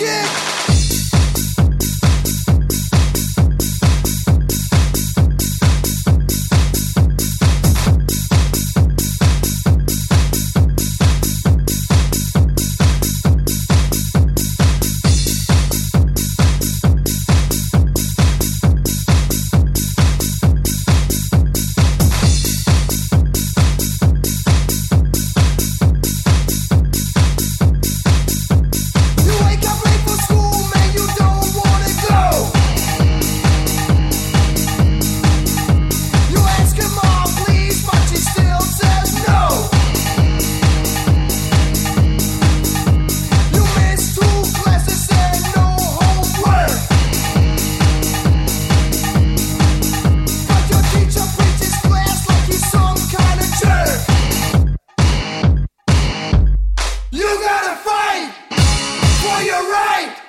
it. you're right!